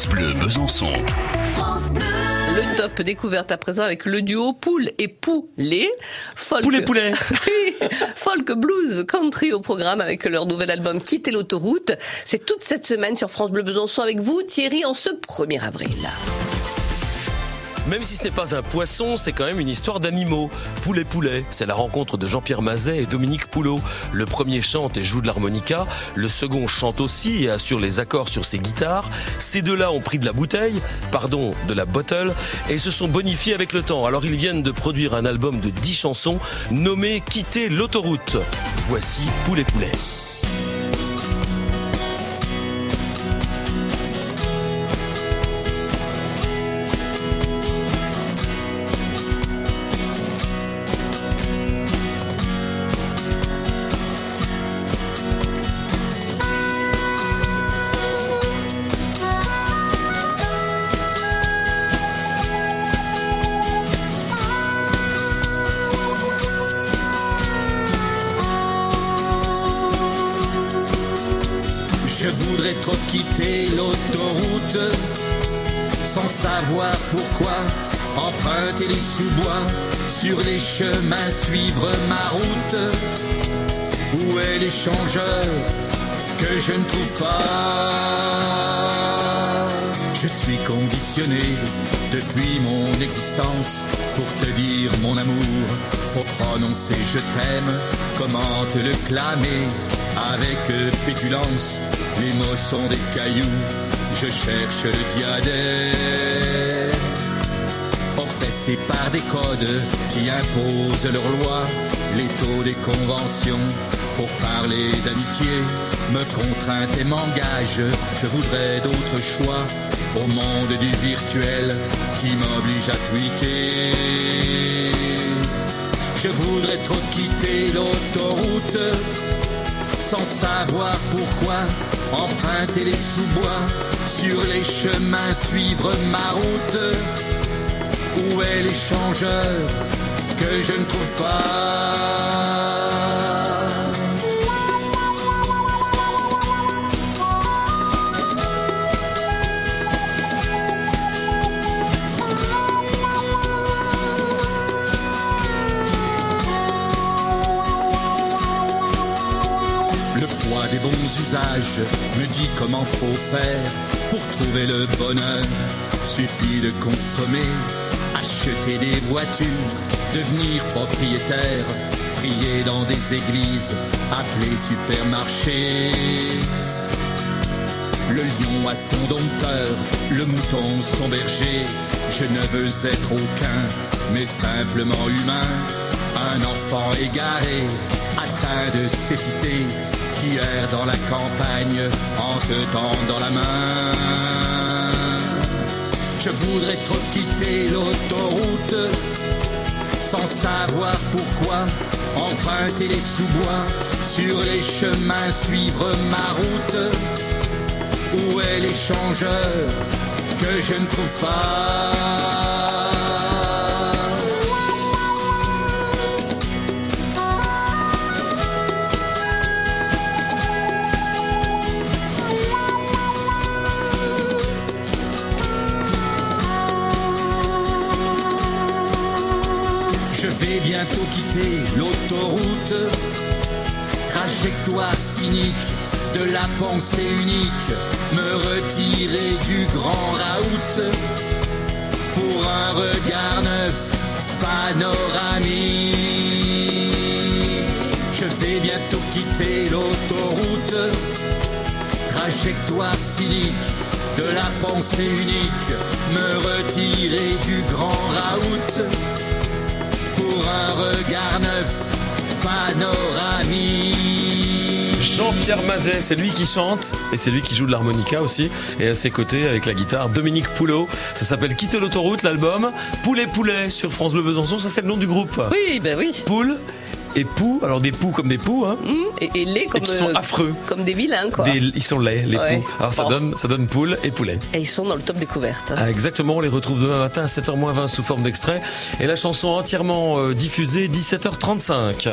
France Bleu Besançon. Le top découverte à présent avec le duo Poule et Poulet. Folk... Poulet Poulet Oui, Folk Blues Country au programme avec leur nouvel album Quitter l'autoroute. C'est toute cette semaine sur France Bleu Besançon avec vous Thierry en ce 1er avril. Même si ce n'est pas un poisson, c'est quand même une histoire d'animaux. Poulet Poulet, c'est la rencontre de Jean-Pierre Mazet et Dominique Poulot. Le premier chante et joue de l'harmonica, le second chante aussi et assure les accords sur ses guitares. Ces deux-là ont pris de la bouteille, pardon, de la bottle, et se sont bonifiés avec le temps. Alors ils viennent de produire un album de 10 chansons nommé Quitter l'autoroute. Voici Poulet Poulet. Je voudrais trop quitter l'autoroute sans savoir pourquoi. Emprunter les sous-bois sur les chemins, suivre ma route. Où est l'échangeur que je ne trouve pas? Je suis conditionné depuis mon existence pour te dire mon amour. Faut prononcer je t'aime, comment te le clamer avec pétulance. Les mots sont des cailloux, je cherche le diadème. Oppressé par des codes qui imposent leurs lois, les taux des conventions. Pour parler d'amitié, me contrainte et m'engage. Je voudrais d'autres choix au monde du virtuel qui m'oblige à tweaker. Je voudrais trop quitter l'autoroute sans savoir pourquoi. Emprunter les sous-bois sur les chemins, suivre ma route. Où est l'échangeur que je ne trouve pas? Me dit comment faut faire pour trouver le bonheur. Suffit de consommer, acheter des voitures, devenir propriétaire, prier dans des églises, appeler supermarché. Le lion a son dompteur, le mouton son berger. Je ne veux être aucun, mais simplement humain. Un enfant égaré, atteint de cécité, dans la campagne en te tendant la main. Je voudrais trop quitter l'autoroute sans savoir pourquoi. Emprunter les sous-bois sur les chemins, suivre ma route. Où est l'échangeur que je ne trouve pas? Vais bientôt quitter l'autoroute, trajectoire cynique de la pensée unique, me retirer du grand raout. Pour un regard neuf, panoramique. Je vais bientôt quitter l'autoroute, trajectoire cynique de la pensée unique, me retirer du grand raout un regard neuf, panoramique. Jean-Pierre Mazet, c'est lui qui chante et c'est lui qui joue de l'harmonica aussi. Et à ses côtés, avec la guitare, Dominique Poulot. Ça s'appelle Quitter l'autoroute, l'album. Poulet Poulet sur France Bleu Besançon, ça c'est le nom du groupe. Oui, ben oui. Poule et poux, alors des poux comme des poux, hein. Mmh, Et, et les comme, et qui sont euh, affreux. comme des vilains, quoi. Des- ils sont laids, les Ouais. poux. Alors ça donne, ça donne poule et poulet. Et ils sont dans le top découverte. hein. Ah, exactement, on les retrouve demain matin à 7h20 sous forme d'extrait. Et la chanson entièrement euh, diffusée 17h35.